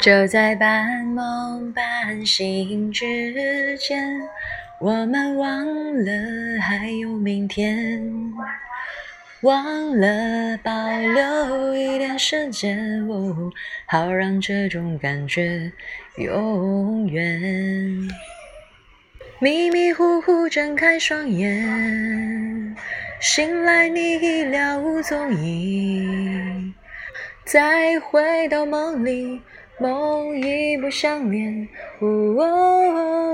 就在半梦半醒之间，我们忘了还有明天，忘了保留一点时间，哦，好让这种感觉永远。迷迷糊糊睁开双眼，醒来你已了无踪影，再回到梦里。梦已不相连。哦